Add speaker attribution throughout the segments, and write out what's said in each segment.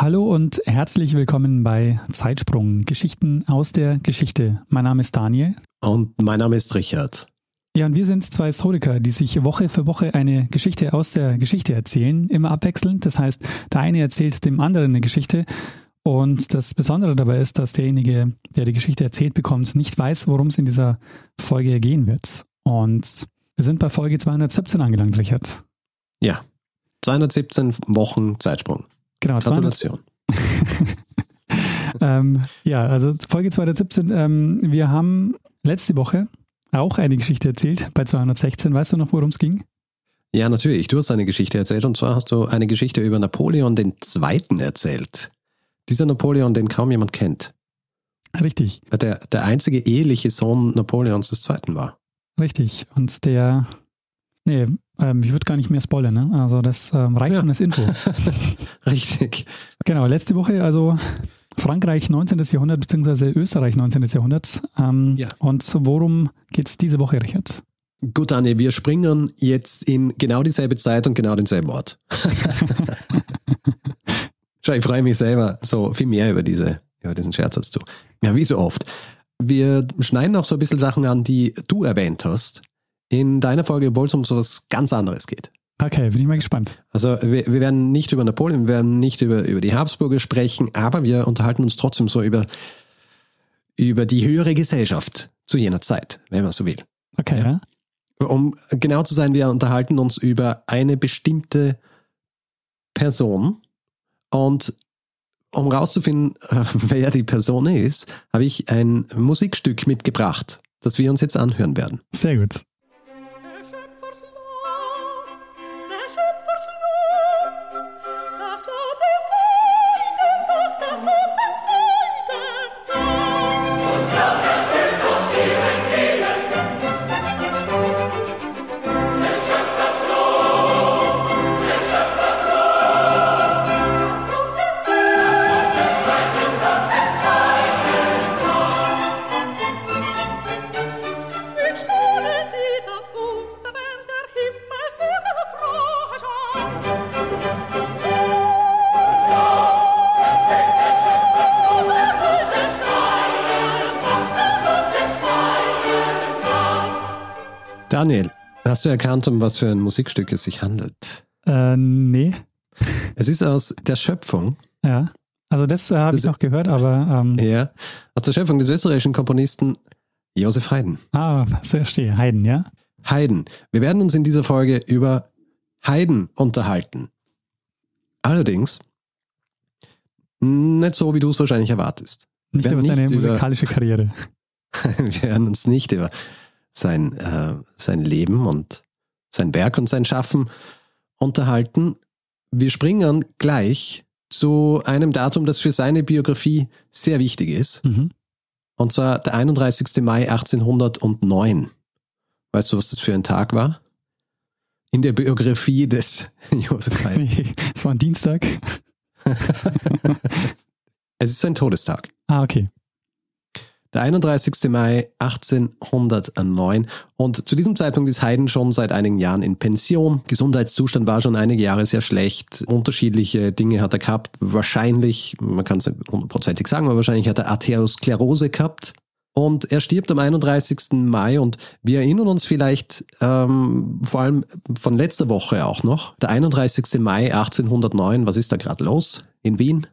Speaker 1: Hallo und herzlich willkommen bei Zeitsprung, Geschichten aus der Geschichte. Mein Name ist Daniel.
Speaker 2: Und mein Name ist Richard.
Speaker 1: Ja, und wir sind zwei Historiker, die sich Woche für Woche eine Geschichte aus der Geschichte erzählen, immer abwechselnd. Das heißt, der eine erzählt dem anderen eine Geschichte. Und das Besondere dabei ist, dass derjenige, der die Geschichte erzählt bekommt, nicht weiß, worum es in dieser Folge gehen wird. Und wir sind bei Folge 217 angelangt, Richard.
Speaker 2: Ja, 217 Wochen Zeitsprung.
Speaker 1: Genau,
Speaker 2: Gratulation.
Speaker 1: ähm, ja, also Folge 217. Ähm, wir haben letzte Woche auch eine Geschichte erzählt bei 216. Weißt du noch, worum es ging?
Speaker 2: Ja, natürlich. Du hast eine Geschichte erzählt und zwar hast du eine Geschichte über Napoleon den Zweiten erzählt. Dieser Napoleon, den kaum jemand kennt.
Speaker 1: Richtig.
Speaker 2: Der, der einzige eheliche Sohn Napoleons des Zweiten war.
Speaker 1: Richtig. Und der, nee, ähm, ich würde gar nicht mehr spoilern, ne? Also das ähm, reicht
Speaker 2: Ja.
Speaker 1: schon als Info.
Speaker 2: Richtig.
Speaker 1: genau, letzte Woche, also Frankreich 19. Jahrhundert beziehungsweise Österreich 19. Jahrhundert. Ähm,
Speaker 2: Ja.
Speaker 1: Und worum geht es diese Woche, Richard?
Speaker 2: Gut, Anne, wir springen jetzt in genau dieselbe Zeit und genau denselben Ort. Schau, ich freue mich selber so viel mehr über, diese, über diesen Scherz als du. Ja, wie so oft. Wir schneiden auch so ein bisschen Sachen an, die du erwähnt hast. In deiner Folge, obwohl es um so was ganz anderes geht.
Speaker 1: Okay, bin ich mal gespannt.
Speaker 2: Also wir, wir werden nicht über Napoleon, wir werden nicht über, über die Habsburger sprechen, aber wir unterhalten uns trotzdem so über, über die höhere Gesellschaft zu jener Zeit, wenn man so will.
Speaker 1: Okay,
Speaker 2: Ja.
Speaker 1: ja.
Speaker 2: Um genau zu sein, wir unterhalten uns über eine bestimmte Person und um rauszufinden, wer die Person ist, habe ich ein Musikstück mitgebracht, das wir uns jetzt anhören werden.
Speaker 1: Sehr gut.
Speaker 3: Der Schöpferslob,
Speaker 2: Daniel, hast du erkannt, um was für ein Musikstück es sich handelt?
Speaker 1: Äh, nee.
Speaker 2: Es ist aus der Schöpfung,
Speaker 1: Ja. Also das äh, habe ich noch gehört, aber ähm,
Speaker 2: ja, aus der Schöpfung des österreichischen Komponisten Josef Haydn.
Speaker 1: ah, verstehe. Heiden, ja?
Speaker 2: Haydn. Wir werden uns in dieser Folge über Haydn unterhalten. Allerdings nicht so, wie du es wahrscheinlich erwartest.
Speaker 1: Nicht über seine musikalische Karriere.
Speaker 2: Wir werden uns nicht über sein, äh, sein Leben und sein Werk und sein Schaffen unterhalten. Wir springen gleich zu einem Datum, das für seine Biografie sehr wichtig ist.
Speaker 1: Mhm.
Speaker 2: Und zwar der 31. Mai 1809. Weißt du, was das für ein Tag war? In der Biografie des Josef Haydn.
Speaker 1: Es war ein Dienstag.
Speaker 2: Es ist sein Todestag.
Speaker 1: Ah, okay.
Speaker 2: Der 31. Mai 1809. Und zu diesem Zeitpunkt ist Haydn schon seit einigen Jahren in Pension. Gesundheitszustand war schon einige Jahre sehr schlecht. Unterschiedliche Dinge hat er gehabt. Wahrscheinlich, man kann es nicht hundertprozentig sagen, aber wahrscheinlich hat er Arteriosklerose gehabt. Und er stirbt am 31. Mai und wir erinnern uns vielleicht ähm, vor allem von letzter Woche auch noch. Der 31. Mai 1809, was ist da gerade los in Wien?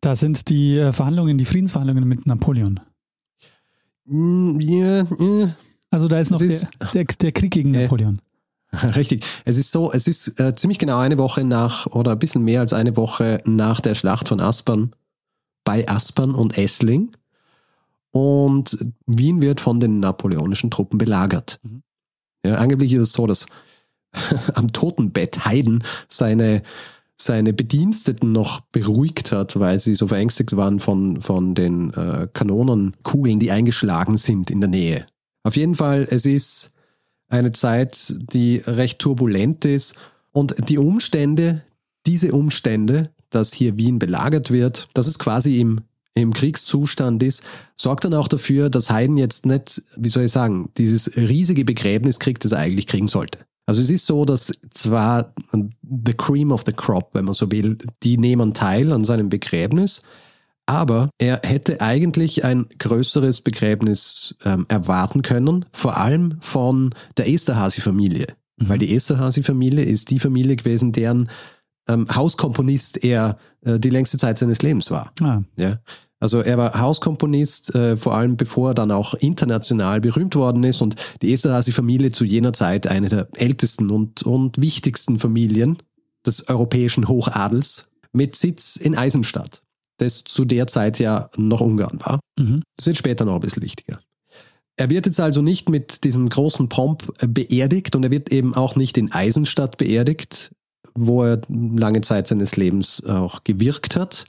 Speaker 1: Da sind die äh, Verhandlungen, die Friedensverhandlungen mit Napoleon. Also da ist noch
Speaker 2: ist-
Speaker 1: der, der, der Krieg gegen
Speaker 2: Äh,
Speaker 1: Napoleon.
Speaker 2: Richtig. Es ist so, es ist äh, ziemlich genau eine Woche nach oder ein bisschen mehr als eine Woche nach der Schlacht von Aspern bei Aspern und Essling. Und Wien wird von den napoleonischen Truppen belagert.
Speaker 1: Mhm.
Speaker 2: Ja, angeblich ist es so, dass am Totenbett Haydn seine, seine Bediensteten noch beruhigt hat, weil sie so verängstigt waren von, von den äh, Kanonenkugeln, die eingeschlagen sind in der Nähe. Auf jeden Fall, es ist eine Zeit, die recht turbulent ist und die Umstände, diese Umstände, dass hier Wien belagert wird, dass es quasi im, im Kriegszustand ist, sorgt dann auch dafür, dass Haydn jetzt nicht, wie soll ich sagen, dieses riesige Begräbnis kriegt, das er eigentlich kriegen sollte. Also es ist so, dass zwar the cream of the crop, wenn man so will, die nehmen teil an seinem Begräbnis, aber er hätte eigentlich ein größeres Begräbnis ähm, erwarten können, vor allem von der Esterhazy-Familie. Mhm. Weil die Esterhazy-Familie ist die Familie gewesen, deren ähm, Hauskomponist er äh, die längste Zeit seines Lebens war.
Speaker 1: Ah.
Speaker 2: Ja. Also er war Hauskomponist, äh, vor allem bevor er dann auch international berühmt worden ist und die Esterhazy-Familie zu jener Zeit eine der ältesten und, und wichtigsten Familien des europäischen Hochadels mit Sitz in Eisenstadt, das zu der Zeit ja noch Ungarn war.
Speaker 1: Mhm.
Speaker 2: Das wird später noch ein bisschen wichtiger. Er wird jetzt also nicht mit diesem großen Pomp beerdigt und er wird eben auch nicht in Eisenstadt beerdigt, wo er lange Zeit seines Lebens auch gewirkt hat,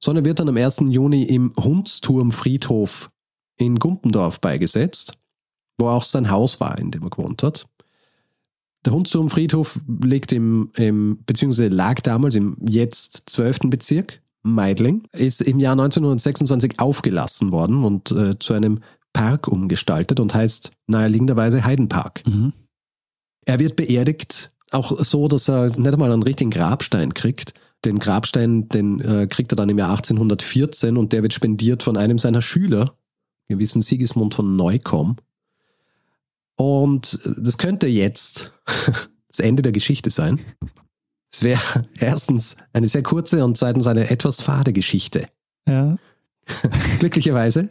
Speaker 2: sondern wird dann am 1. Juni im Hundsturmfriedhof in Gumpendorf beigesetzt, wo auch sein Haus war, in dem er gewohnt hat. Der Hundsturmfriedhof liegt im, im, beziehungsweise lag damals im jetzt 12. Bezirk, Meidling, ist im Jahr 1926 aufgelassen worden und äh, zu einem Park umgestaltet und heißt naheliegenderweise Heidenpark.
Speaker 1: Mhm.
Speaker 2: Er wird beerdigt, auch so, dass er nicht einmal einen richtigen Grabstein kriegt. Den Grabstein, den äh, kriegt er dann im Jahr 1814 und der wird spendiert von einem seiner Schüler, gewissen Sigismund von Neukomm. Und das könnte jetzt das Ende der Geschichte sein. Es wäre erstens eine sehr kurze und zweitens eine etwas fade Geschichte.
Speaker 1: Ja.
Speaker 2: Glücklicherweise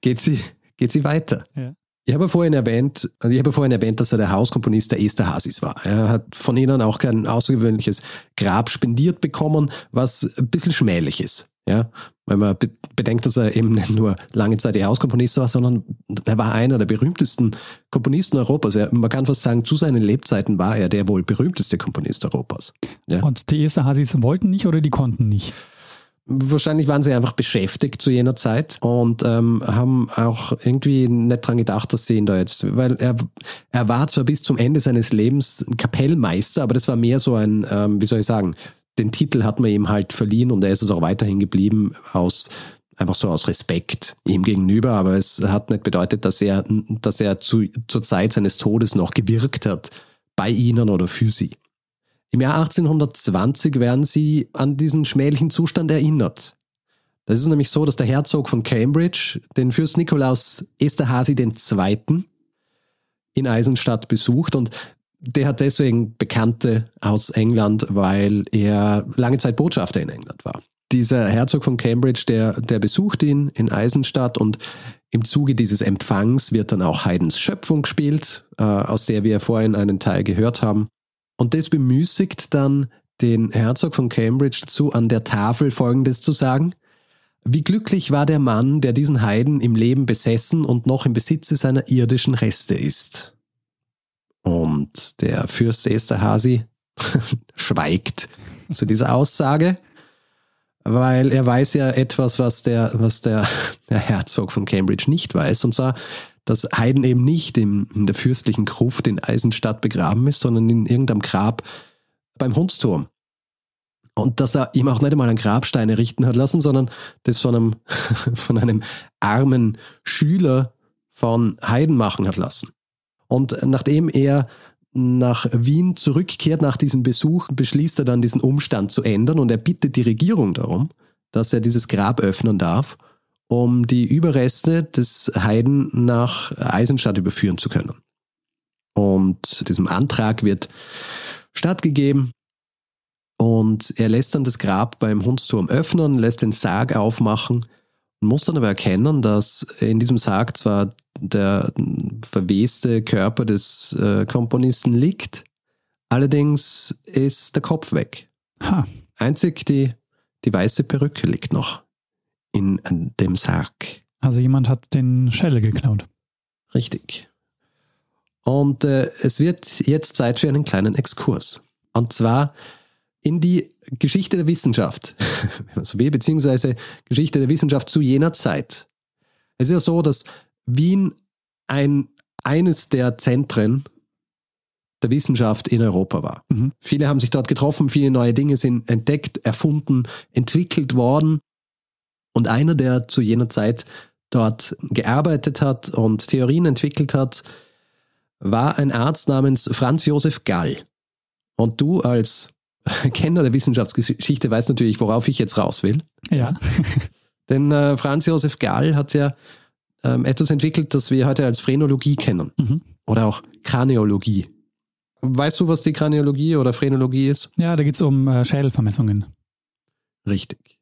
Speaker 2: geht sie, geht sie weiter.
Speaker 1: Ja.
Speaker 2: Ich habe vorhin erwähnt, also ich habe vorhin erwähnt, dass er der Hauskomponist der Esterhazys war. Er hat von ihnen auch kein außergewöhnliches Grab spendiert bekommen, was ein bisschen schmählich ist. Ja, weil man be bedenkt, dass er eben nicht nur lange Zeit der Hauskomponist war, sondern er war einer der berühmtesten Komponisten Europas. Er, man kann fast sagen, zu seinen Lebzeiten war er der wohl berühmteste Komponist Europas. Ja.
Speaker 1: Und die Esterhazys wollten nicht oder die konnten nicht?
Speaker 2: Wahrscheinlich waren sie einfach beschäftigt zu jener Zeit und ähm, haben auch irgendwie nicht dran gedacht, dass sie ihn da jetzt, weil er, er war zwar bis zum Ende seines Lebens Kapellmeister, aber das war mehr so ein, ähm, wie soll ich sagen, den Titel hat man ihm halt verliehen und er ist es auch weiterhin geblieben aus einfach so aus Respekt ihm gegenüber, aber es hat nicht bedeutet, dass er, dass er zu, zur Zeit seines Todes noch gewirkt hat bei ihnen oder für sie. Im Jahr 1820 werden sie an diesen schmählichen Zustand erinnert. Das ist nämlich so, dass der Herzog von Cambridge den Fürst Nikolaus Esterhazy II. in Eisenstadt besucht und der hat deswegen Bekannte aus England, weil er lange Zeit Botschafter in England war. Dieser Herzog von Cambridge, der, der besucht ihn in Eisenstadt und im Zuge dieses Empfangs wird dann auch Haydns Schöpfung gespielt, äh, aus der wir vorhin einen Teil gehört haben. Und das bemüßigt dann den Herzog von Cambridge dazu, an der Tafel Folgendes zu sagen. Wie glücklich war der Mann, der diesen Heiden im Leben besessen und noch im Besitze seiner irdischen Reste ist. Und der Fürst Esterhazy schweigt zu dieser Aussage, weil er weiß ja etwas, was der, was der, der Herzog von Cambridge nicht weiß, und zwar, dass Haydn eben nicht in, in der fürstlichen Gruft in Eisenstadt begraben ist, sondern in irgendeinem Grab beim Hundsturm. Und dass er ihm auch nicht einmal einen Grabstein errichten hat lassen, sondern das von einem, von einem armen Schüler von Haydn machen hat lassen. Und nachdem er nach Wien zurückkehrt nach diesem Besuch, beschließt er dann diesen Umstand zu ändern und er bittet die Regierung darum, dass er dieses Grab öffnen darf, um die Überreste des Heiden nach Eisenstadt überführen zu können. Und diesem Antrag wird stattgegeben und er lässt dann das Grab beim Hundsturm öffnen, lässt den Sarg aufmachen muss dann aber erkennen, dass in diesem Sarg zwar der verweste Körper des äh, Komponisten liegt, allerdings ist der Kopf weg.
Speaker 1: Ha.
Speaker 2: Einzig die, die weiße Perücke liegt noch in dem Sarg.
Speaker 1: Also jemand hat den Schädel geklaut.
Speaker 2: Richtig. Und äh, es wird jetzt Zeit für einen kleinen Exkurs. Und zwar in die Geschichte der Wissenschaft, wenn man so will, beziehungsweise Geschichte der Wissenschaft zu jener Zeit. Es ist ja so, dass Wien ein, eines der Zentren der Wissenschaft in Europa war.
Speaker 1: Mhm.
Speaker 2: Viele haben sich dort getroffen, viele neue Dinge sind entdeckt, erfunden, entwickelt worden. Und einer, der zu jener Zeit dort gearbeitet hat und Theorien entwickelt hat, war ein Arzt namens Franz Josef Gall. Und du als Kenner der Wissenschaftsgeschichte weißt natürlich, worauf ich jetzt raus will.
Speaker 1: Ja.
Speaker 2: Denn äh, Franz Josef Gall hat ja ähm, etwas entwickelt, das wir heute als Phrenologie kennen.
Speaker 1: Mhm.
Speaker 2: Oder auch Kraniologie. Weißt du, was die Kraniologie oder Phrenologie ist?
Speaker 1: Ja, da geht es um äh, Schädelvermessungen.
Speaker 2: Richtig.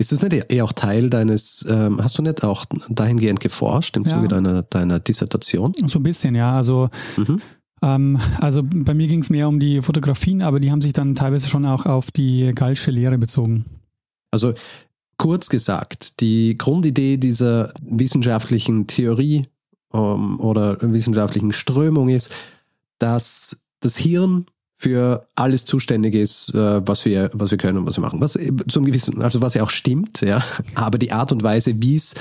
Speaker 2: Ist das nicht eher auch Teil deines, ähm, hast du nicht auch dahingehend geforscht im
Speaker 1: Ja.
Speaker 2: Zuge deiner, deiner Dissertation?
Speaker 1: So ein bisschen, ja. Also,
Speaker 2: Mhm.
Speaker 1: ähm, also bei mir ging es mehr um die Fotografien, aber die haben sich dann teilweise schon auch auf die Gallsche Lehre bezogen.
Speaker 2: Also kurz gesagt, die Grundidee dieser wissenschaftlichen Theorie ähm, oder wissenschaftlichen Strömung ist, dass das Hirn für alles zuständig ist, äh, was wir, was wir können und was wir machen. Was zum gewissen, also was ja auch stimmt, ja. Aber die Art und Weise, wie es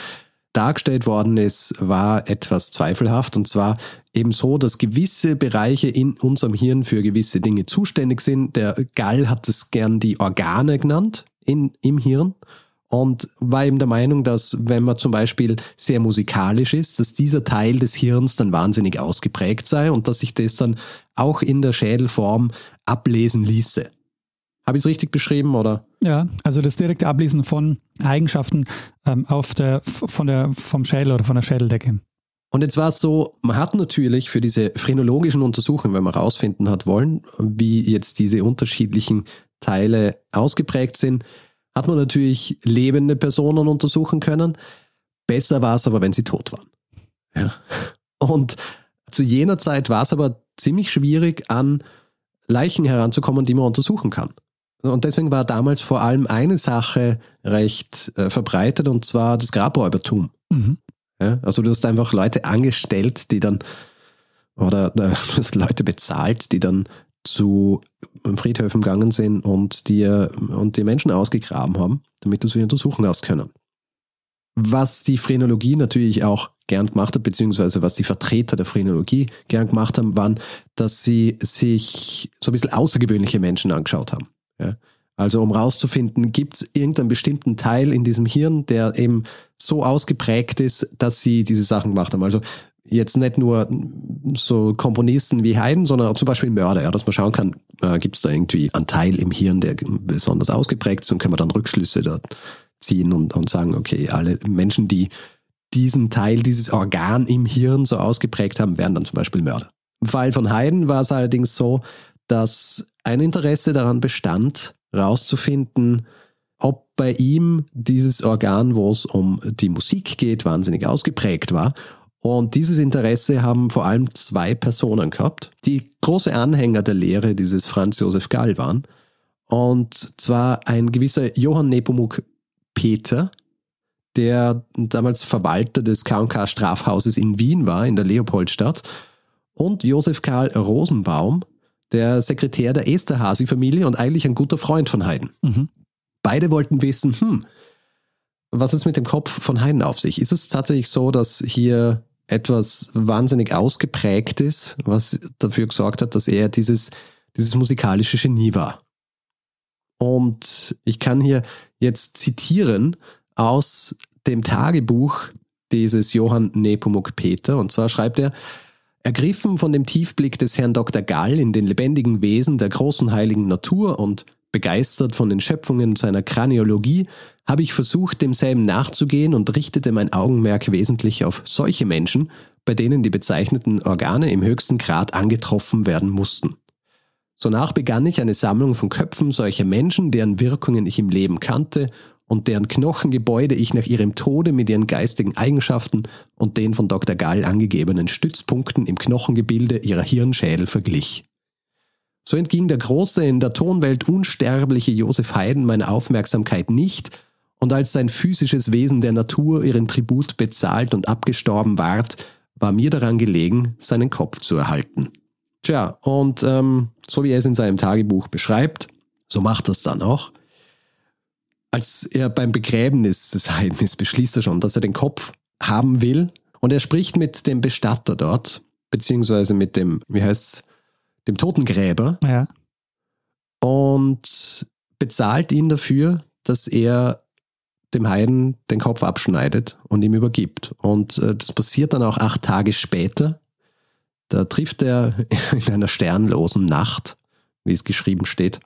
Speaker 2: dargestellt worden ist, war etwas zweifelhaft. Und zwar eben so, dass gewisse Bereiche in unserem Hirn für gewisse Dinge zuständig sind. Der Gall hat es gern die Organe genannt in, im Hirn und war eben der Meinung, dass wenn man zum Beispiel sehr musikalisch ist, dass dieser Teil des Hirns dann wahnsinnig ausgeprägt sei und dass sich das dann auch in der Schädelform ablesen ließe. Habe ich es richtig beschrieben oder?
Speaker 1: Ja, also das direkte Ablesen von Eigenschaften ähm, auf der, von der, vom Schädel oder von der Schädeldecke.
Speaker 2: Und jetzt war es so, man hat natürlich für diese phrenologischen Untersuchungen, wenn man herausfinden hat wollen, wie jetzt diese unterschiedlichen Teile ausgeprägt sind, hat man natürlich lebende Personen untersuchen können. Besser war es aber, wenn sie tot waren. Ja. Und zu jener Zeit war es aber ziemlich schwierig, an Leichen heranzukommen, die man untersuchen kann. Und deswegen war damals vor allem eine Sache recht äh, verbreitet, und zwar das Grabräubertum.
Speaker 1: Mhm.
Speaker 2: Ja, also du hast einfach Leute angestellt, die dann, oder äh, du hast Leute bezahlt, die dann zu Friedhöfen gegangen sind und dir und die Menschen ausgegraben haben, damit du sie untersuchen hast können. Was die Phrenologie natürlich auch gern gemacht hat, beziehungsweise was die Vertreter der Phrenologie gern gemacht haben, waren, dass sie sich so ein bisschen außergewöhnliche Menschen angeschaut haben. Ja? Also um rauszufinden, gibt es irgendeinen bestimmten Teil in diesem Hirn, der eben so ausgeprägt ist, dass sie diese Sachen gemacht haben. Also jetzt nicht nur so Komponisten wie Haydn, sondern auch zum Beispiel Mörder, ja, dass man schauen kann, äh, gibt es da irgendwie einen Teil im Hirn, der besonders ausgeprägt ist und können wir dann Rückschlüsse dort ziehen und, und sagen, okay, alle Menschen, die diesen Teil, dieses Organ im Hirn so ausgeprägt haben, wären dann zum Beispiel Mörder. Im Fall von Haydn war es allerdings so, dass ein Interesse daran bestand, rauszufinden, ob bei ihm dieses Organ, wo es um die Musik geht, wahnsinnig ausgeprägt war. Und dieses Interesse haben vor allem zwei Personen gehabt, die große Anhänger der Lehre dieses Franz Josef Gall waren. Und zwar ein gewisser Johann Nepomuk Peter, der damals Verwalter des K&K Strafhauses in Wien war, in der Leopoldstadt, und Josef Karl Rosenbaum, der Sekretär der Esterhazy-Familie und eigentlich ein guter Freund von Haydn.
Speaker 1: Mhm.
Speaker 2: Beide wollten wissen, hm, was ist mit dem Kopf von Haydn auf sich? Ist es tatsächlich so, dass hier etwas wahnsinnig ausgeprägt ist, was dafür gesorgt hat, dass er dieses, dieses musikalische Genie war? Und ich kann hier jetzt zitieren aus dem Tagebuch dieses Johann Nepomuk Peter. Und zwar schreibt er, Ergriffen von dem Tiefblick des Herrn Dr. Gall in den lebendigen Wesen der großen heiligen Natur und begeistert von den Schöpfungen seiner Kraniologie, habe ich versucht, demselben nachzugehen und richtete mein Augenmerk wesentlich auf solche Menschen, bei denen die bezeichneten Organe im höchsten Grad angetroffen werden mussten. Sonach begann ich eine Sammlung von Köpfen solcher Menschen, deren Wirkungen ich im Leben kannte und deren Knochengebäude ich nach ihrem Tode mit ihren geistigen Eigenschaften und den von Dr. Gall angegebenen Stützpunkten im Knochengebilde ihrer Hirnschädel verglich. So entging der große, in der Tonwelt unsterbliche Josef Haydn meiner Aufmerksamkeit nicht, und als sein physisches Wesen der Natur ihren Tribut bezahlt und abgestorben ward, war mir daran gelegen, seinen Kopf zu erhalten. Tja, und ähm, so wie er es in seinem Tagebuch beschreibt, So macht er es dann auch. Als er beim Begräbnis des Heiden ist, beschließt er schon, dass er den Kopf haben will. Und er spricht mit dem Bestatter dort, beziehungsweise mit dem, wie heißt's, dem Totengräber
Speaker 1: Ja.
Speaker 2: und bezahlt ihn dafür, dass er dem Heiden den Kopf abschneidet und ihm übergibt. Und äh, das passiert dann auch acht Tage später. Da trifft er in einer sternlosen Nacht, wie es geschrieben steht,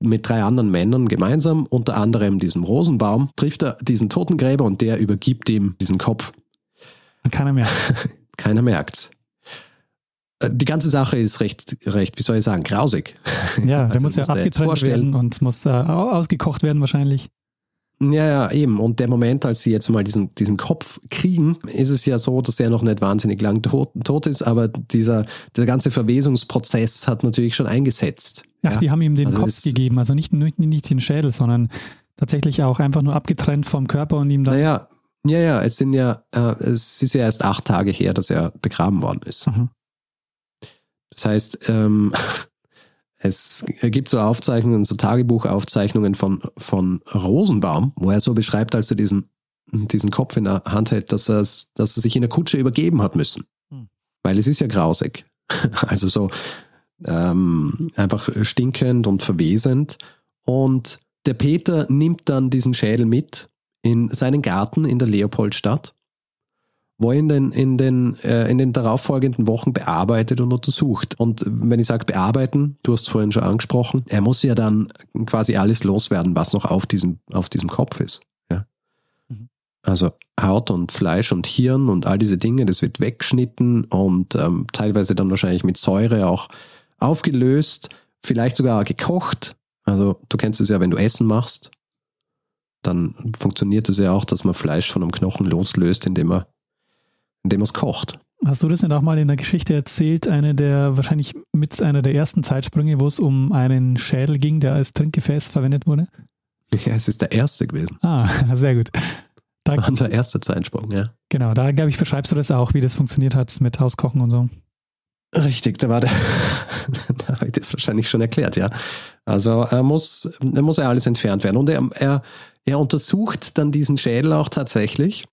Speaker 2: mit drei anderen Männern gemeinsam, unter anderem diesem Rosenbaum, trifft er diesen Totengräber und der übergibt ihm diesen Kopf.
Speaker 1: Und keiner mehr.
Speaker 2: Keiner merkt's. Äh, Die ganze Sache ist recht, recht, wie soll ich sagen, grausig.
Speaker 1: Ja, der
Speaker 2: Also
Speaker 1: muss ja
Speaker 2: vorstellen.
Speaker 1: werden und muss äh, au- ausgekocht werden wahrscheinlich.
Speaker 2: Ja, ja, eben. Und der Moment, als sie jetzt mal diesen, diesen Kopf kriegen, ist es ja so, dass er noch nicht wahnsinnig lang tot, tot ist, aber dieser, der ganze Verwesungsprozess hat natürlich schon eingesetzt.
Speaker 1: Ach,
Speaker 2: ja?
Speaker 1: die haben ihm den
Speaker 2: Also
Speaker 1: Kopf gegeben, also nicht, nicht, nicht den Schädel, sondern tatsächlich auch einfach nur abgetrennt vom Körper und ihm dann.
Speaker 2: Naja, ja, ja, es sind ja, äh, es ist ja erst acht Tage her, dass er begraben worden ist.
Speaker 1: Mhm.
Speaker 2: Das heißt, ähm, es gibt so Aufzeichnungen, so Tagebuchaufzeichnungen von, von Rosenbaum, wo er so beschreibt, als er diesen, diesen Kopf in der Hand hält, dass er, dass er sich in der Kutsche übergeben hat müssen.
Speaker 1: Hm.
Speaker 2: Weil es ist ja grausig. Also so ähm, einfach stinkend und verwesend. Und der Peter nimmt dann diesen Schädel mit in seinen Garten in der Leopoldstadt wo er in den, in den, äh, in den darauffolgenden Wochen bearbeitet und untersucht. Und wenn ich sage bearbeiten, du hast es vorhin schon angesprochen, er muss ja dann quasi alles loswerden, was noch auf diesem, auf diesem Kopf ist. Ja?
Speaker 1: Mhm.
Speaker 2: Also Haut und Fleisch und Hirn und all diese Dinge, das wird weggeschnitten und ähm, teilweise dann wahrscheinlich mit Säure auch aufgelöst, vielleicht sogar gekocht. Also du kennst es ja, wenn du Essen machst, dann funktioniert es ja auch, dass man Fleisch von einem Knochen loslöst, indem man indem man es kocht.
Speaker 1: Hast du das nicht auch mal in der Geschichte erzählt? Eine der, wahrscheinlich mit einer der ersten Zeitsprünge, wo es um einen Schädel ging, der als Trinkgefäß verwendet wurde?
Speaker 2: Ja, es ist der erste gewesen.
Speaker 1: Ah, sehr gut. Da,
Speaker 2: Unser erster Zeitsprung, ja.
Speaker 1: genau, da glaube ich, beschreibst du das auch, wie das funktioniert hat mit Auskochen und so.
Speaker 2: Richtig, da war der, da habe ich das wahrscheinlich schon erklärt, ja. Also er muss, er muss ja alles entfernt werden. Und er, er, er untersucht dann diesen Schädel auch tatsächlich.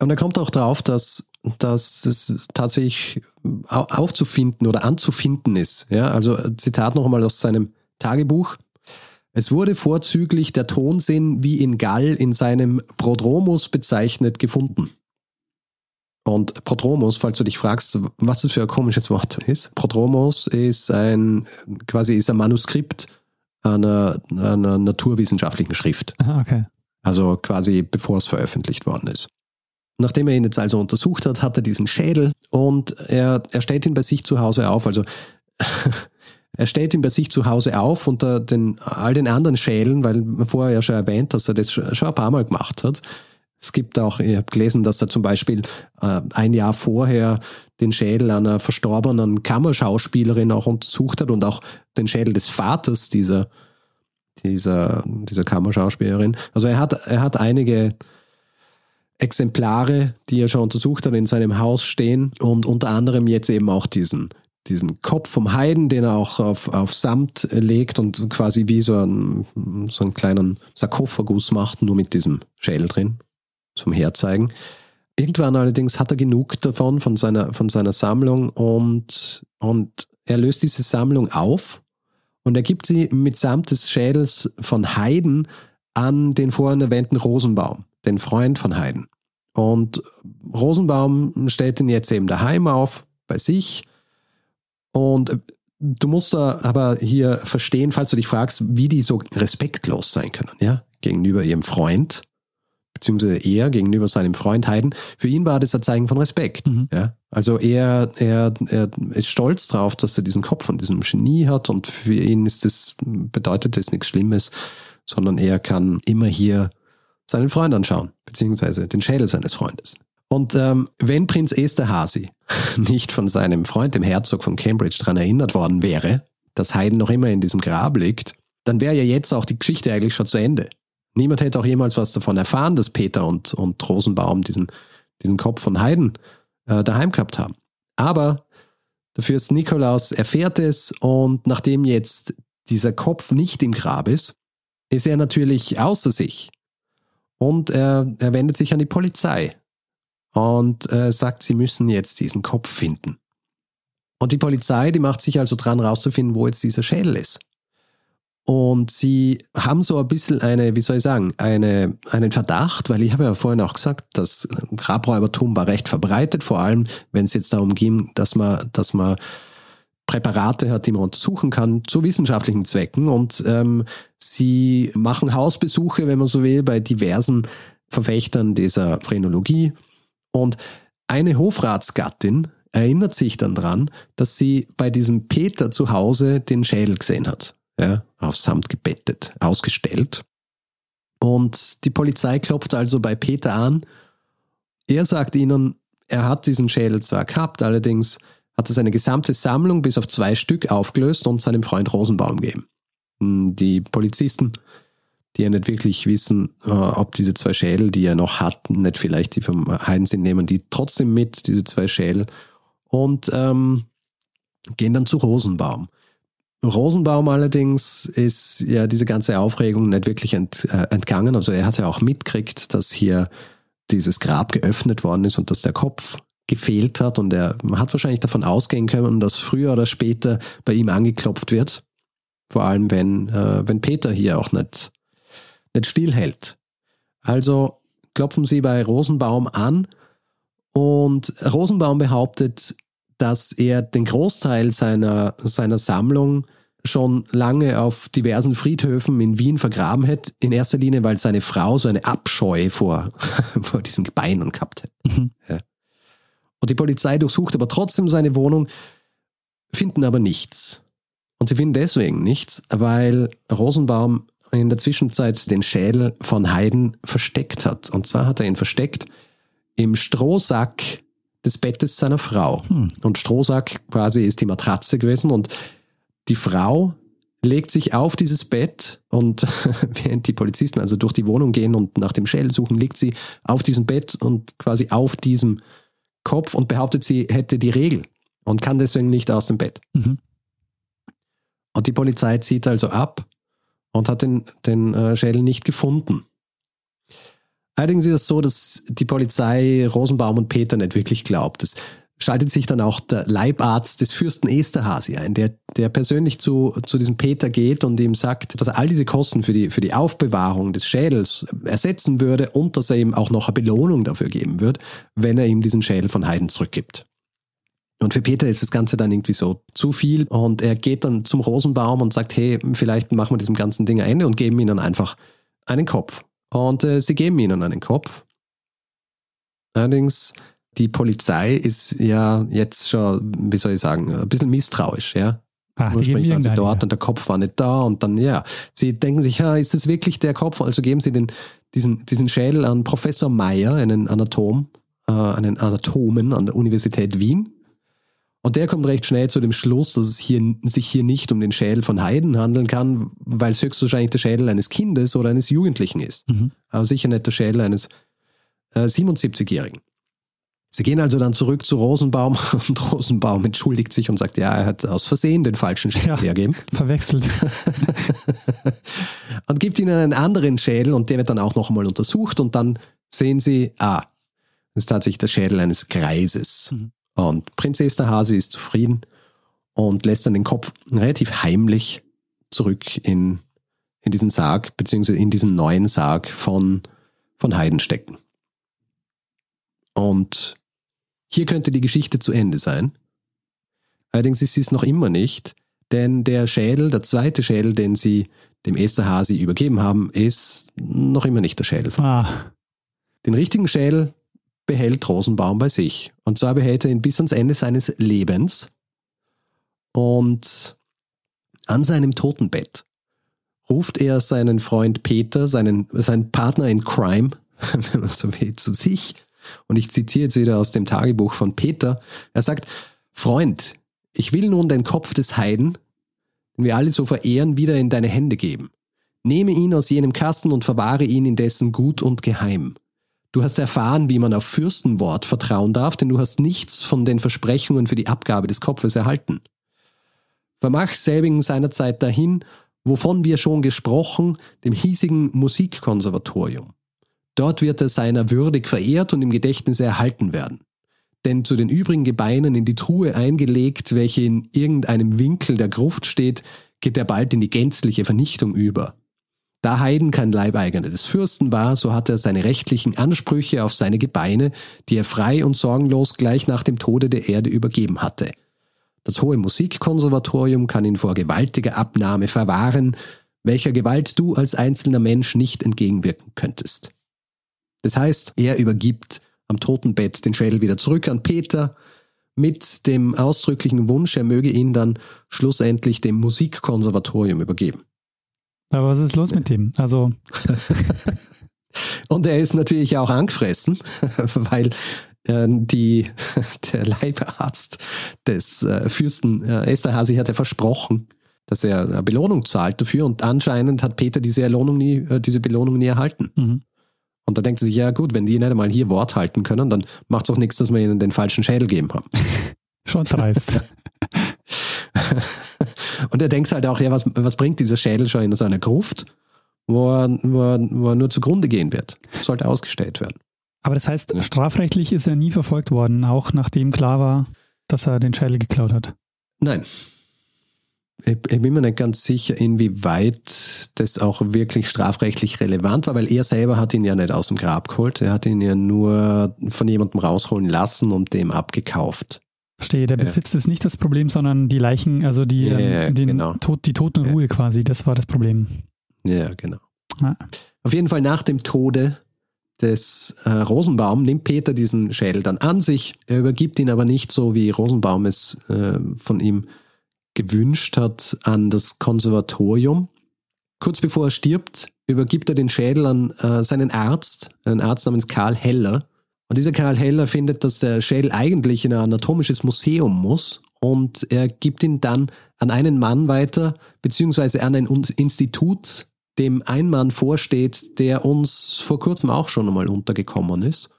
Speaker 2: Und er kommt auch darauf, dass, dass es tatsächlich au- aufzufinden oder anzufinden ist. Ja, also Zitat nochmal aus seinem Tagebuch. Es wurde vorzüglich der Tonsinn wie in Gall in seinem Prodromus bezeichnet gefunden. Und Prodromus, falls du dich fragst, was das für ein komisches Wort ist. Prodromus ist ein, quasi ist ein Manuskript einer, einer naturwissenschaftlichen Schrift.
Speaker 1: Aha, okay.
Speaker 2: Also quasi bevor es veröffentlicht worden ist. Nachdem er ihn jetzt also untersucht hat, hat er diesen Schädel und er, er stellt ihn bei sich zu Hause auf. Also er stellt ihn bei sich zu Hause auf unter den, all den anderen Schädeln, weil vorher ja schon erwähnt, dass er das schon schon ein paar Mal gemacht hat. Es gibt auch, ich habe gelesen, dass er zum Beispiel äh, ein Jahr vorher den Schädel einer verstorbenen Kammerschauspielerin auch untersucht hat und auch den Schädel des Vaters dieser, dieser, dieser Kammerschauspielerin. Also er hat, er hat einige Exemplare, die er schon untersucht hat, in seinem Haus stehen und unter anderem jetzt eben auch diesen, diesen Kopf vom Heiden, den er auch auf, auf Samt legt und quasi wie so einen, so einen kleinen Sarkophagus macht, nur mit diesem Schädel drin, zum Herzeigen. Irgendwann allerdings hat er genug davon, von seiner, von seiner Sammlung und, und er löst diese Sammlung auf und er gibt sie mitsamt des Schädels von Haydn an den vorhin erwähnten Rosenbaum, den Freund von Haydn. Und Rosenbaum stellt ihn jetzt eben daheim auf, bei sich. Und du musst da aber hier verstehen, falls du dich fragst, wie die so respektlos sein können, ja, gegenüber ihrem Freund, beziehungsweise er gegenüber seinem Freund Haydn. Für ihn war das ein Zeichen von Respekt.
Speaker 1: Mhm.
Speaker 2: Ja? Also er, er, er ist stolz darauf, dass er diesen Kopf von diesem Genie hat und für ihn ist das, bedeutet das nichts Schlimmes, sondern er kann immer hier seinen Freund anschauen, beziehungsweise den Schädel seines Freundes. Und ähm, wenn Prinz Esterhazy nicht von seinem Freund, dem Herzog von Cambridge, daran erinnert worden wäre, dass Haydn noch immer in diesem Grab liegt, dann wäre ja jetzt auch die Geschichte eigentlich schon zu Ende. Niemand hätte auch jemals was davon erfahren, dass Peter und, und Rosenbaum diesen, diesen Kopf von Haydn äh, daheim gehabt haben. Aber der Fürst Nikolaus erfährt es und nachdem jetzt dieser Kopf nicht im Grab ist, ist er natürlich außer sich. Und er, er wendet sich an die Polizei und äh, sagt, sie müssen jetzt diesen Kopf finden. Und die Polizei, die macht sich also dran, rauszufinden, wo jetzt dieser Schädel ist. Und sie haben so ein bisschen eine, wie soll ich sagen, eine, einen Verdacht, weil ich habe ja vorhin auch gesagt, das Grabräubertum war recht verbreitet, vor allem wenn es jetzt darum ging, dass man, dass man Präparate hat, die man untersuchen kann, zu wissenschaftlichen Zwecken. Und ähm, sie machen Hausbesuche, wenn man so will, bei diversen Verfechtern dieser Phrenologie. Und eine Hofratsgattin erinnert sich dann dran, dass sie bei diesem Peter zu Hause den Schädel gesehen hat. Ja, auf Samt gebettet, ausgestellt. Und die Polizei klopft also bei Peter an. Er sagt ihnen, er hat diesen Schädel zwar gehabt, allerdings hat er seine gesamte Sammlung bis auf zwei Stück aufgelöst und seinem Freund Rosenbaum gegeben. Hm, die Polizisten, die ja nicht wirklich wissen, äh, ob diese zwei Schädel, die er noch hat, nicht vielleicht die vom Heiden sind, nehmen die trotzdem mit, diese zwei Schädel, und ähm, gehen dann zu Rosenbaum. Rosenbaum allerdings ist ja diese ganze Aufregung nicht wirklich ent, äh, entgangen. Also er hat ja auch mitgekriegt, dass hier dieses Grab geöffnet worden ist und dass der Kopf gefehlt hat und er hat wahrscheinlich davon ausgehen können, dass früher oder später bei ihm angeklopft wird. Vor allem, wenn, äh, wenn Peter hier auch nicht, nicht stillhält. Also klopfen sie bei Rosenbaum an und Rosenbaum behauptet, dass er den Großteil seiner, seiner Sammlung schon lange auf diversen Friedhöfen in Wien vergraben hätte, in erster Linie, weil seine Frau so eine Abscheu vor, vor diesen Gebeinen gehabt hätte.
Speaker 1: Mhm.
Speaker 2: Ja. Und die Polizei durchsucht aber trotzdem seine Wohnung, finden aber nichts. Und sie finden deswegen nichts, weil Rosenbaum in der Zwischenzeit den Schädel von Haydn versteckt hat. Und zwar hat er ihn versteckt im Strohsack des Bettes seiner Frau.
Speaker 1: Hm.
Speaker 2: Und Strohsack quasi ist die Matratze gewesen und die Frau legt sich auf dieses Bett und während die Polizisten also durch die Wohnung gehen und nach dem Schädel suchen, liegt sie auf diesem Bett und quasi auf diesem Kopf und behauptet, sie hätte die Regel und kann deswegen nicht aus dem Bett.
Speaker 1: Mhm.
Speaker 2: Und die Polizei zieht also ab und hat den, den äh, Schädel nicht gefunden. Allerdings ist es so, dass die Polizei Rosenbaum und Peter nicht wirklich glaubt. Es schaltet sich dann auch der Leibarzt des Fürsten Esterhazy ein, der, der persönlich zu, zu diesem Peter geht und ihm sagt, dass er all diese Kosten für die, für die Aufbewahrung des Schädels ersetzen würde und dass er ihm auch noch eine Belohnung dafür geben wird, wenn er ihm diesen Schädel von Heiden zurückgibt. Und für Peter ist das Ganze dann irgendwie so zu viel und er geht dann zum Rosenbaum und sagt, hey, vielleicht machen wir diesem ganzen Ding ein Ende und geben ihnen einfach einen Kopf. Und äh, sie geben ihnen einen Kopf. Allerdings, die Polizei ist ja jetzt schon, wie soll ich sagen, ein bisschen misstrauisch, ja.
Speaker 1: Geben
Speaker 2: Ursprünglich waren sie dort
Speaker 1: ja.
Speaker 2: und der Kopf war nicht da und dann, ja, sie denken sich, ja, ist das wirklich der Kopf? Also geben sie den, diesen, diesen Schädel an Professor Meyer, einen Anatom, äh, einen Anatomen an der Universität Wien. Und der kommt recht schnell zu dem Schluss, dass es hier, sich hier nicht um den Schädel von Haydn handeln kann, weil es höchstwahrscheinlich der Schädel eines Kindes oder eines Jugendlichen ist.
Speaker 1: Mhm.
Speaker 2: Aber sicher nicht der Schädel eines äh, 77-Jährigen. Sie gehen also dann zurück zu Rosenbaum und Rosenbaum entschuldigt sich und sagt, ja, er hat aus Versehen den falschen Schädel
Speaker 1: Ja.
Speaker 2: hergeben
Speaker 1: Verwechselt.
Speaker 2: und gibt ihnen einen anderen Schädel und der wird dann auch noch einmal untersucht und dann sehen sie, ah, das ist tatsächlich der Schädel eines Greises.
Speaker 1: Mhm.
Speaker 2: Und Prinz Esterhazy ist zufrieden und lässt dann den Kopf relativ heimlich zurück in, in diesen Sarg, beziehungsweise in diesen neuen Sarg von, von Haydn stecken. Und hier könnte die Geschichte zu Ende sein. Allerdings ist sie es noch immer nicht, denn der Schädel, der zweite Schädel, den sie dem Esterhazy übergeben haben, ist noch immer nicht der Schädel.
Speaker 1: Ah,
Speaker 2: Den richtigen Schädel behält Rosenbaum bei sich. Und zwar behält er ihn bis ans Ende seines Lebens. Und an seinem Totenbett ruft er seinen Freund Peter, seinen, seinen Partner in Crime, wenn man so will, zu sich. Und ich zitiere jetzt wieder aus dem Tagebuch von Peter. Er sagt, Freund, ich will nun den Kopf des Heiden, den wir alle so verehren, wieder in deine Hände geben. Nehme ihn aus jenem Kasten und verwahre ihn indessen gut und geheim. Du hast erfahren, wie man auf Fürstenwort vertrauen darf, denn du hast nichts von den Versprechungen für die Abgabe des Kopfes erhalten. vermach selbigen seinerzeit dahin, wovon wir schon gesprochen, dem hiesigen Musikkonservatorium. Dort wird er seiner würdig verehrt und im Gedächtnis erhalten werden. Denn zu den übrigen Gebeinen in die Truhe eingelegt, welche in irgendeinem Winkel der Gruft steht, geht er bald in die gänzliche Vernichtung über. Da Haydn kein Leibeigener des Fürsten war, so hatte er seine rechtlichen Ansprüche auf seine Gebeine, die er frei und sorgenlos gleich nach dem Tode der Erde übergeben hatte. Das Hohe Musikkonservatorium kann ihn vor gewaltiger Abnahme verwahren, welcher Gewalt du als einzelner Mensch nicht entgegenwirken könntest. Das heißt, er übergibt am Totenbett den Schädel wieder zurück an Peter, mit dem ausdrücklichen Wunsch, er möge ihn dann schlussendlich dem Musikkonservatorium übergeben.
Speaker 1: Aber was ist los mit dem? Also,
Speaker 2: Und er ist natürlich auch angefressen, weil äh, die, der Leibarzt des äh, Fürsten äh, Esterhazy hat ja versprochen, dass er eine Belohnung zahlt dafür und anscheinend hat Peter diese, Belohnung nie, äh, diese Belohnung nie erhalten.
Speaker 1: mhm.
Speaker 2: Und da denkt er sich, ja gut, wenn die nicht einmal hier Wort halten können, dann macht es auch nichts, dass wir ihnen den falschen Schädel geben haben.
Speaker 1: schon dreist.
Speaker 2: und er denkt halt auch, ja, was, was bringt dieser Schädel schon in so einer Gruft, wo er, wo, er, wo er nur zugrunde gehen wird? Sollte ausgestellt werden.
Speaker 1: Aber das heißt, strafrechtlich ist er nie verfolgt worden, auch nachdem klar war, dass er den Schädel geklaut hat.
Speaker 2: Nein. Ich, ich bin mir nicht ganz sicher, inwieweit das auch wirklich strafrechtlich relevant war, weil er selber hat ihn ja nicht aus dem Grab geholt. Er hat ihn ja nur von jemandem rausholen lassen und dem abgekauft.
Speaker 1: Verstehe, der
Speaker 2: Ja.
Speaker 1: Besitz ist nicht das Problem, sondern die Leichen, also die,
Speaker 2: Ja, ja,
Speaker 1: ähm, den
Speaker 2: genau.
Speaker 1: Tod, die Totenruhe quasi, das war das Problem.
Speaker 2: Ja, genau.
Speaker 1: Ja.
Speaker 2: Auf jeden Fall nach dem Tode des äh, Rosenbaum nimmt Peter diesen Schädel dann an sich. Er übergibt ihn aber nicht so, wie Rosenbaum es äh, von ihm gewünscht hat, an das Konservatorium. Kurz bevor er stirbt, übergibt er den Schädel an äh, seinen Arzt, einen Arzt namens Karl Heller. Und dieser Karl Heller findet, dass der Schädel eigentlich in ein anatomisches Museum muss und er gibt ihn dann an einen Mann weiter, beziehungsweise an ein Institut, dem ein Mann vorsteht, der uns vor kurzem auch schon einmal untergekommen ist.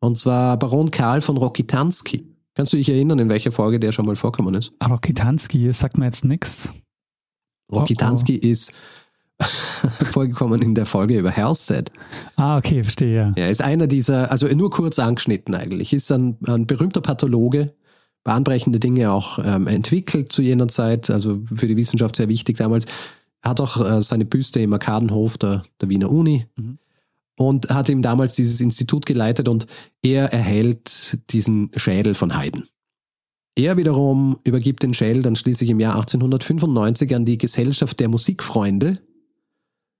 Speaker 2: Und zwar Baron Karl von Rokitanski. Kannst du dich erinnern, in welcher Folge der schon mal vorkommen ist?
Speaker 1: Aber Kitanski, sagt mir jetzt nichts.
Speaker 2: Rokitanski ist vorgekommen in der Folge über Halstead.
Speaker 1: Ah, okay, verstehe, ja.
Speaker 2: Er ist einer dieser, also nur kurz angeschnitten eigentlich, ist ein, ein berühmter Pathologe, bahnbrechende Dinge auch ähm, entwickelt zu jener Zeit, also für die Wissenschaft sehr wichtig damals. Hat auch äh, seine Büste im Arkadenhof der, der Wiener Uni
Speaker 1: Mhm.
Speaker 2: Und hat ihm damals dieses Institut geleitet und er erhält diesen Schädel von Haydn. Er wiederum übergibt den Schädel dann schließlich im Jahr 1895 an die Gesellschaft der Musikfreunde,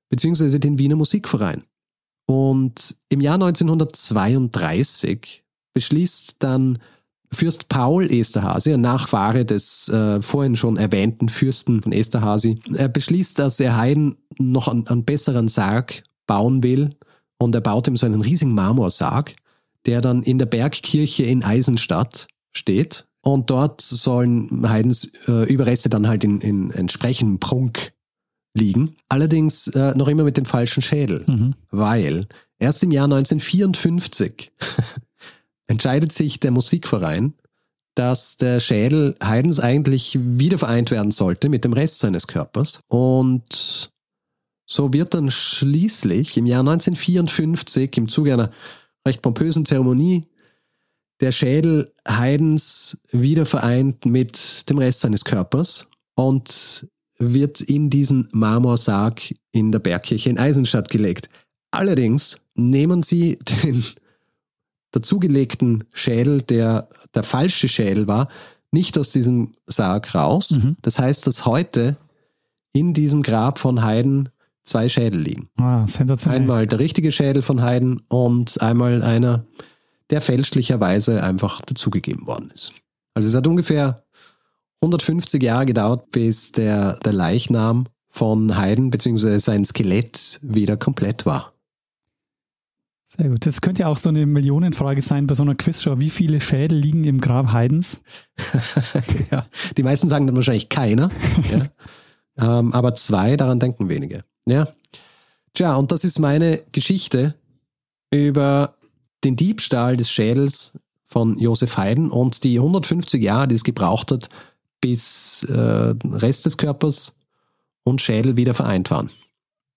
Speaker 2: beziehungsweise den Wiener Musikverein. Und im Jahr 1932 beschließt dann Fürst Paul Esterhazy, ein Nachfahre des äh, vorhin schon erwähnten Fürsten von Esterhazy, er beschließt, dass er Haydn noch einen, einen besseren Sarg bauen will und er baut ihm so einen riesigen Marmorsarg, der dann in der Bergkirche in Eisenstadt steht und dort sollen Haydns äh, Überreste dann halt in, in entsprechendem Prunk liegen. Allerdings äh, noch immer mit dem falschen Schädel
Speaker 1: Mhm.
Speaker 2: weil erst im Jahr 1954 entscheidet sich der Musikverein, dass der Schädel Haydns eigentlich wieder vereint werden sollte mit dem Rest seines Körpers. Und so wird dann schließlich im Jahr 1954 im Zuge einer recht pompösen Zeremonie der Schädel Haydns wieder vereint mit dem Rest seines Körpers und wird in diesen Marmorsarg in der Bergkirche in Eisenstadt gelegt. Allerdings nehmen sie den dazugelegten Schädel, der der falsche Schädel war, nicht aus diesem Sarg raus.
Speaker 1: Mhm.
Speaker 2: Das heißt, dass heute in diesem Grab von Haydn zwei Schädel liegen.
Speaker 1: Ah, sensationell.
Speaker 2: Einmal der richtige Schädel von Haydn und einmal einer, der fälschlicherweise einfach dazugegeben worden ist. Also es hat ungefähr 150 Jahre gedauert, bis der, der Leichnam von Haydn bzw. sein Skelett wieder komplett war.
Speaker 1: Sehr gut. Das könnte ja auch so eine Millionenfrage sein bei so einer Quizshow. Wie viele Schädel liegen im Grab Haydns?
Speaker 2: ja, die meisten sagen dann wahrscheinlich keiner. ja. ähm, aber zwei, daran denken wenige. Ja. Tja, und das ist meine Geschichte über den Diebstahl des Schädels von Josef Haydn und die 150 Jahre, die es gebraucht hat, bis äh, Rest des Körpers und Schädel wieder vereint waren.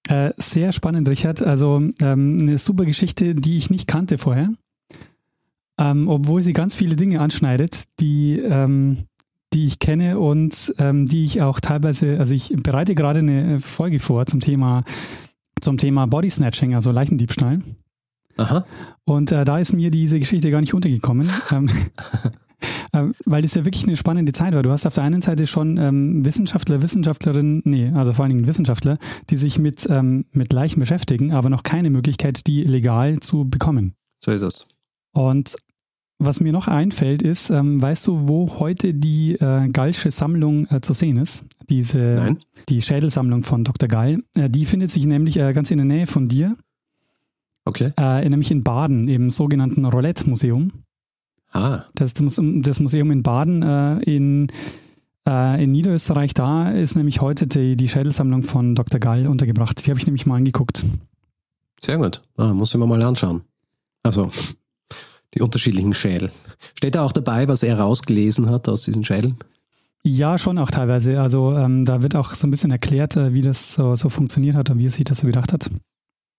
Speaker 1: Äh, sehr spannend, Richard. Also ähm, eine super Geschichte, die ich nicht kannte vorher. Ähm, obwohl sie ganz viele Dinge anschneidet, die, ähm, die ich kenne und ähm, die ich auch teilweise, also ich bereite gerade eine Folge vor zum Thema, zum Thema Body Snatching, also Leichendiebstahl.
Speaker 2: Aha.
Speaker 1: Und äh, da ist mir diese Geschichte gar nicht untergekommen. ähm, ähm, weil das ja wirklich eine spannende Zeit war. Du hast auf der einen Seite schon ähm, Wissenschaftler, Wissenschaftlerinnen, nee, also vor allen Dingen Wissenschaftler, die sich mit, ähm, mit Leichen beschäftigen, aber noch keine Möglichkeit, die legal zu bekommen.
Speaker 2: So ist es.
Speaker 1: Und was mir noch einfällt, ist, ähm, weißt du, wo heute die äh, Gallsche Sammlung äh, zu sehen ist? Diese,
Speaker 2: Nein.
Speaker 1: Die Schädelsammlung von Dr. Gall. Äh, die findet sich nämlich äh, ganz in der Nähe von dir,
Speaker 2: Okay.
Speaker 1: äh, nämlich in Baden, im sogenannten Roulette-Museum.
Speaker 2: Ah,
Speaker 1: Das, das Muse- das Museum in Baden äh, in, in Niederösterreich, da ist nämlich heute die, die Schädelsammlung von Dr. Gall untergebracht. Die habe ich nämlich mal angeguckt.
Speaker 2: sehr gut. Ah, muss ich mir mal anschauen. Also, die unterschiedlichen Schädel. Steht da auch dabei, was er rausgelesen hat aus diesen Schädeln?
Speaker 1: Ja, schon auch teilweise. Also ähm, da wird auch so ein bisschen erklärt, äh, wie das so, so funktioniert hat und wie er sich das so gedacht hat.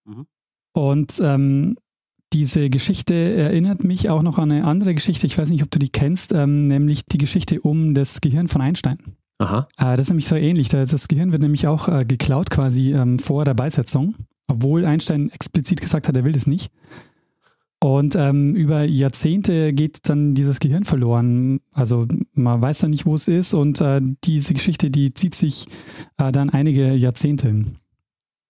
Speaker 2: Mhm.
Speaker 1: Und ähm, diese Geschichte erinnert mich auch noch an eine andere Geschichte. Ich weiß nicht, ob du die kennst, ähm, nämlich die Geschichte um das Gehirn von Einstein.
Speaker 2: Aha.
Speaker 1: Äh, das ist nämlich so ähnlich. Da- Das Gehirn wird nämlich auch äh, geklaut quasi ähm, vor der Beisetzung, obwohl Einstein explizit gesagt hat, er will das nicht. Und ähm, über Jahrzehnte geht dann dieses Gehirn verloren. Also man weiß dann nicht, wo es ist und äh, diese Geschichte, die zieht sich äh, dann einige Jahrzehnte.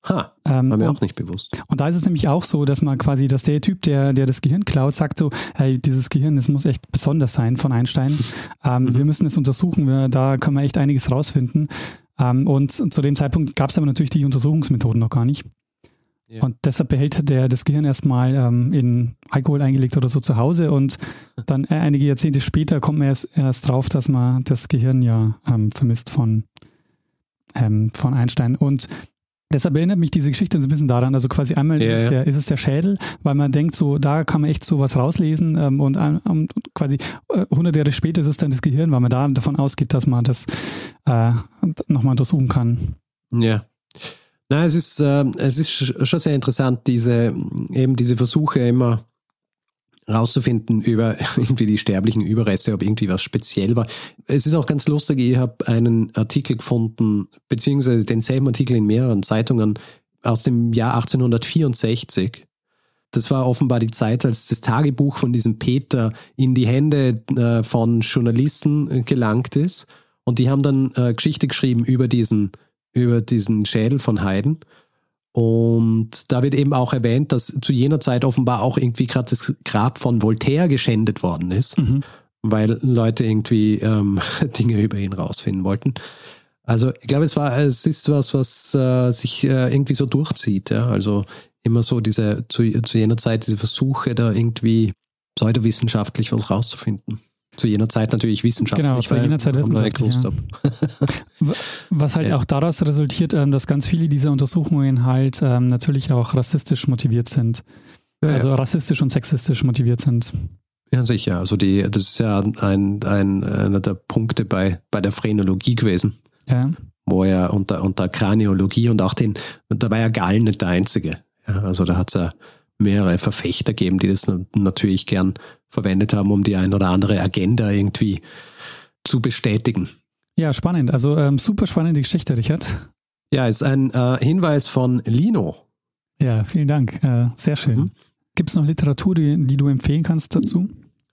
Speaker 2: Ha,
Speaker 1: Ähm,
Speaker 2: war mir
Speaker 1: und,
Speaker 2: auch nicht bewusst.
Speaker 1: und da ist es nämlich auch so, dass man quasi, dass der Typ, der, der das Gehirn klaut, sagt so, hey, dieses Gehirn, das muss echt besonders sein von Einstein. Ähm,
Speaker 2: Mhm.
Speaker 1: Wir müssen es untersuchen, wir, da können wir echt einiges rausfinden. Ähm, und zu dem Zeitpunkt gab es aber natürlich die Untersuchungsmethoden noch gar nicht.
Speaker 2: Ja.
Speaker 1: Und deshalb behält der das Gehirn erstmal ähm, in Alkohol eingelegt oder so zu Hause und dann äh, einige Jahrzehnte später kommt man erst, erst drauf, dass man das Gehirn ja ähm, vermisst von, ähm, von Einstein. Und deshalb erinnert mich diese Geschichte so ein bisschen daran, also quasi einmal
Speaker 2: Ja,
Speaker 1: ist, es. Der, ist es der Schädel, weil man denkt, so da kann man echt so was rauslesen ähm, und und quasi äh, 100 Jahre später ist es dann das Gehirn, weil man da davon ausgeht, dass man das äh, nochmal untersuchen kann.
Speaker 2: Ja. Na, es ist, äh, es ist sch- schon sehr interessant, diese, eben diese Versuche immer rauszufinden über irgendwie die sterblichen Überreste, ob irgendwie was speziell war. Es ist auch ganz lustig, ich habe einen Artikel gefunden, beziehungsweise denselben Artikel in mehreren Zeitungen aus dem Jahr 1864. Das war offenbar die Zeit, als das Tagebuch von diesem Peter in die Hände äh, von Journalisten äh, gelangt ist. Und die haben dann äh, Geschichte geschrieben über diesen, über diesen Schädel von Haydn. Und da wird eben auch erwähnt, dass zu jener Zeit offenbar auch irgendwie gerade das Grab von Voltaire geschändet worden ist,
Speaker 1: Mhm.
Speaker 2: weil Leute irgendwie ähm, Dinge über ihn rausfinden wollten. Also ich glaube, es war, es ist was, was äh, sich äh, irgendwie so durchzieht. Ja? Also immer so diese zu, zu jener Zeit diese Versuche, da irgendwie pseudowissenschaftlich was rauszufinden. Zu jener Zeit natürlich wissenschaftlich.
Speaker 1: Genau, zu jener Zeit wissenschaftlich,
Speaker 2: hab.
Speaker 1: Was halt
Speaker 2: Ja.
Speaker 1: auch daraus resultiert, ähm, dass ganz viele dieser Untersuchungen halt ähm, natürlich auch rassistisch motiviert sind.
Speaker 2: Ja, ja.
Speaker 1: Also rassistisch und sexistisch motiviert sind.
Speaker 2: Ja, sicher. Also die, das ist ja ein, ein, einer der Punkte bei, bei der Phrenologie gewesen,
Speaker 1: Ja.
Speaker 2: wo er unter, unter Kraniologie und auch den, und da war ja Gall nicht der Einzige. Ja, also da hat es ja mehrere Verfechter gegeben, die das na- natürlich gern verwendet haben, um die ein oder andere Agenda irgendwie zu bestätigen.
Speaker 1: Ja, spannend. Also ähm, super spannende Geschichte, Richard.
Speaker 2: Ja, ist ein äh, Hinweis von Lino.
Speaker 1: Ja, vielen Dank. Äh, sehr schön.
Speaker 2: Mhm.
Speaker 1: Gibt es noch Literatur, die, die du empfehlen kannst dazu?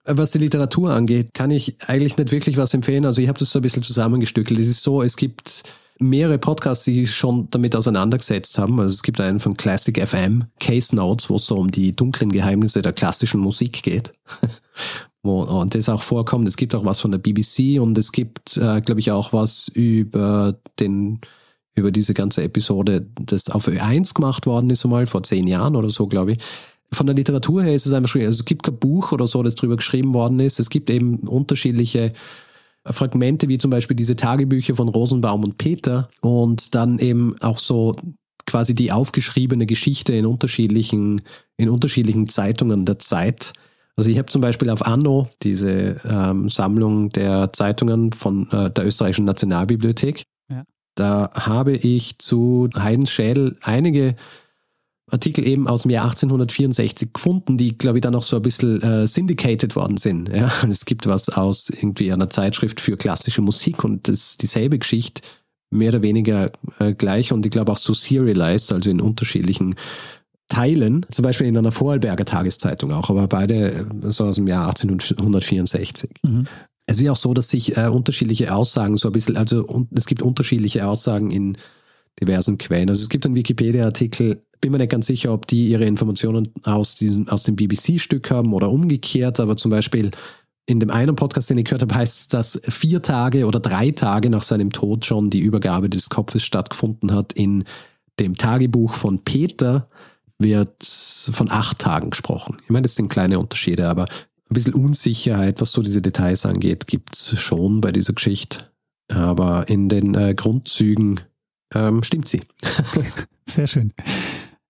Speaker 2: Was die Literatur angeht, kann ich eigentlich nicht wirklich was empfehlen. Also ich habe das so ein bisschen zusammengestückelt. Es ist so, es gibt mehrere Podcasts, die sich schon damit auseinandergesetzt haben. Also es gibt einen von Classic FM, Case Notes, wo es so um die dunklen Geheimnisse der klassischen Musik geht. und das auch vorkommt. Es gibt auch was von der BBC und es gibt, äh, glaube ich, auch was über den über diese ganze Episode, das auf Ö1 gemacht worden ist, einmal vor zehn Jahren oder so, glaube ich. Von der Literatur her ist es einfach schwierig. Also es gibt kein Buch oder so, das drüber geschrieben worden ist. Es gibt eben unterschiedliche Fragmente, wie zum Beispiel diese Tagebücher von Rosenbaum und Peter und dann eben auch so quasi die aufgeschriebene Geschichte in unterschiedlichen, in unterschiedlichen Zeitungen der Zeit. Also ich habe zum Beispiel auf Anno diese ähm, Sammlung der Zeitungen von äh, der österreichischen Nationalbibliothek.
Speaker 1: Ja.
Speaker 2: Da habe ich zu Heidens Schädel einige Artikel eben aus dem Jahr 1864 gefunden, die, glaube ich, dann noch so ein bisschen äh, syndicated worden sind. Ja? Es gibt was aus irgendwie einer Zeitschrift für klassische Musik und das ist dieselbe Geschichte, mehr oder weniger äh, gleich und ich glaube auch so serialized, also in unterschiedlichen Teilen, zum Beispiel in einer Vorarlberger Tageszeitung auch, aber beide äh, so aus dem Jahr 1864.
Speaker 1: Mhm.
Speaker 2: Es ist auch so, dass sich äh, unterschiedliche Aussagen so ein bisschen, also es gibt unterschiedliche Aussagen in diversen Quellen. Also es gibt einen Wikipedia-Artikel, bin mir nicht ganz sicher, ob die ihre Informationen aus, diesem, aus dem BBC-Stück haben oder umgekehrt, aber zum Beispiel in dem einen Podcast, den ich gehört habe, heißt es, dass vier Tage oder drei Tage nach seinem Tod schon die Übergabe des Kopfes stattgefunden hat. In dem Tagebuch von Peter wird von acht Tagen gesprochen. Ich meine, das sind kleine Unterschiede, aber ein bisschen Unsicherheit, was so diese Details angeht, gibt es schon bei dieser Geschichte. Aber in den äh, Grundzügen ähm, stimmt sie.
Speaker 1: Sehr schön.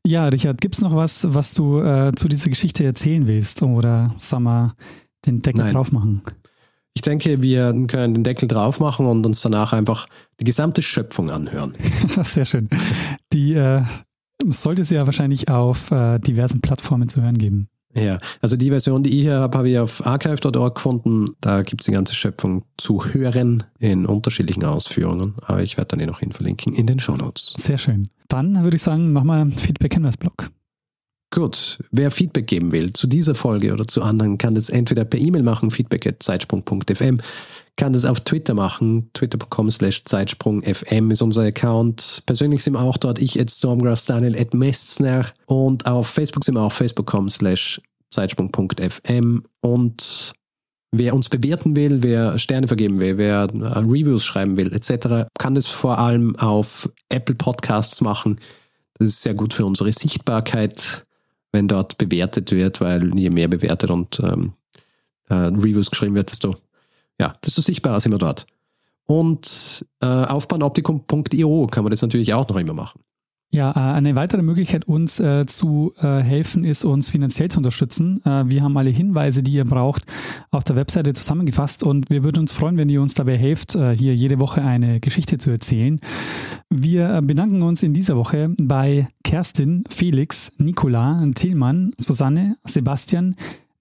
Speaker 1: Ja, Richard, gibt es noch was, was du äh, zu dieser Geschichte erzählen willst? Oder sag mal, den Deckel
Speaker 2: Nein.
Speaker 1: drauf machen?
Speaker 2: Ich denke, wir können den Deckel drauf machen und uns danach einfach die gesamte Schöpfung anhören.
Speaker 1: Sehr schön. Die äh, sollte es ja wahrscheinlich auf äh, diversen Plattformen zu hören geben.
Speaker 2: Ja, also die Version, die ich hier habe, habe ich auf archive.org gefunden. Da gibt es die ganze Schöpfung zu hören in unterschiedlichen Ausführungen. Aber ich werde dann eh noch hin verlinken in den Shownotes.
Speaker 1: Sehr schön. Dann würde ich sagen, mach mal Feedback-Hinweis-Blog.
Speaker 2: Gut, wer Feedback geben will zu dieser Folge oder zu anderen, kann das entweder per E-Mail machen, feedback.zeitsprung.fm, kann das auf Twitter machen, twitter.com slash zeitsprungfm ist unser Account. Persönlich sind wir auch dort, ich at Stormgrass, Daniel at Messner und auf Facebook sind wir auch facebook.com slash zeitsprung.fm und wer uns bewerten will, wer Sterne vergeben will, wer äh, Reviews schreiben will, etc., kann das vor allem auf Apple Podcasts machen. Das ist sehr gut für unsere Sichtbarkeit, wenn dort bewertet wird, weil je mehr bewertet und ähm, äh, Reviews geschrieben wird, desto, ja, desto sichtbarer sind wir dort. Und äh, aufbahnoptikum.io kann man das natürlich auch noch immer machen.
Speaker 1: Ja, äh, eine weitere Möglichkeit, uns äh, zu äh, helfen, ist, uns finanziell zu unterstützen. Äh, wir haben alle Hinweise, die ihr braucht, auf der Webseite zusammengefasst und wir würden uns freuen, wenn ihr uns dabei helft, äh, hier jede Woche eine Geschichte zu erzählen. Wir äh, bedanken uns in dieser Woche bei Kerstin, Felix, Nicola, Tillmann, Susanne, Sebastian,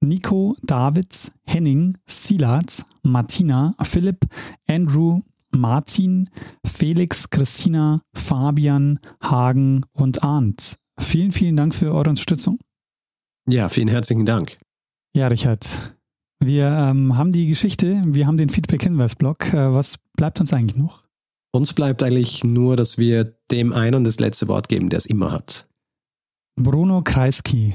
Speaker 1: Nico, Davids, Henning, Silat, Martina, Philipp, Andrew, Martin, Felix, Christina, Fabian, Hagen und Arndt. Vielen, vielen Dank für eure Unterstützung.
Speaker 2: Ja, vielen herzlichen Dank.
Speaker 1: Ja, Richard, wir ähm, haben die Geschichte, wir haben den Feedback-Hinweis-Blog. Äh, was bleibt uns eigentlich noch?
Speaker 2: Uns bleibt eigentlich nur, dass wir dem einen das letzte Wort geben, der es immer hat.
Speaker 1: Bruno Kreisky.